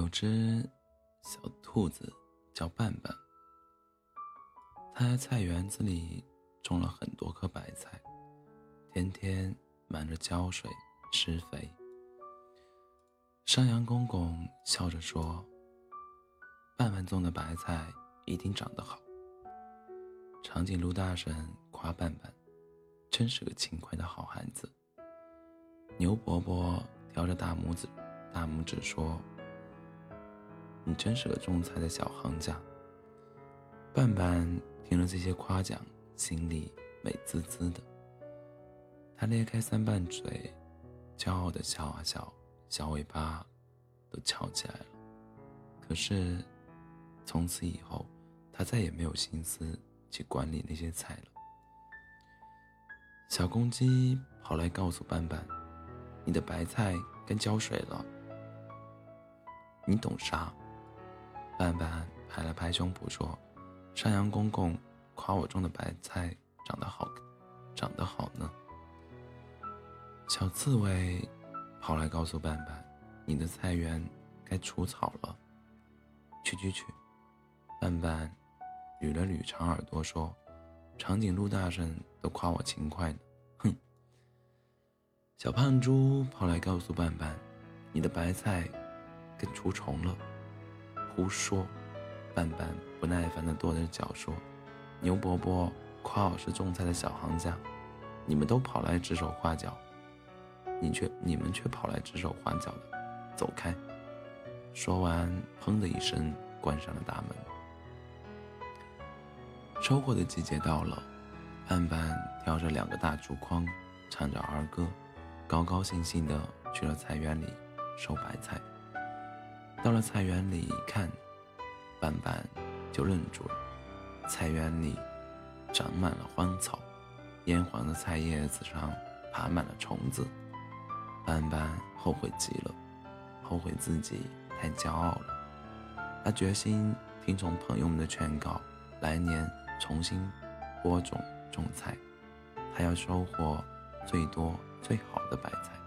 有只小兔子叫半半，它在菜园子里种了很多棵白菜，天天忙着浇水、施肥。山羊公公笑着说：“半半种的白菜一定长得好。”长颈鹿大婶夸半半：“真是个勤快的好孩子。”牛伯伯挑着大拇指，大拇指说。你真是个种菜的小行家。半半听了这些夸奖，心里美滋滋的。他咧开三瓣嘴，骄傲的笑啊笑，小尾巴都翘起来了。可是，从此以后，他再也没有心思去管理那些菜了。小公鸡跑来告诉半半：“你的白菜该浇水了。”你懂啥？半半拍了拍胸脯说：“山羊公公夸我种的白菜长得好，长得好呢。”小刺猬跑来告诉半半：“你的菜园该除草了。”去去去！半半捋了捋长耳朵说：“长颈鹿大婶都夸我勤快呢。”哼！小胖猪跑来告诉半半：“你的白菜该除虫了。”胡说！半半不耐烦地跺着脚说：“牛伯伯夸我是种菜的小行家，你们都跑来指手画脚，你却你们却跑来指手画脚的，走开！”说完，砰的一声关上了大门。收获的季节到了，半半挑着两个大竹筐，唱着儿歌，高高兴兴地去了菜园里收白菜。到了菜园里一看，斑斑就愣住了。菜园里长满了荒草，蔫黄的菜叶子上爬满了虫子。斑斑后悔极了，后悔自己太骄傲了。他决心听从朋友们的劝告，来年重新播种种菜，他要收获最多最好的白菜。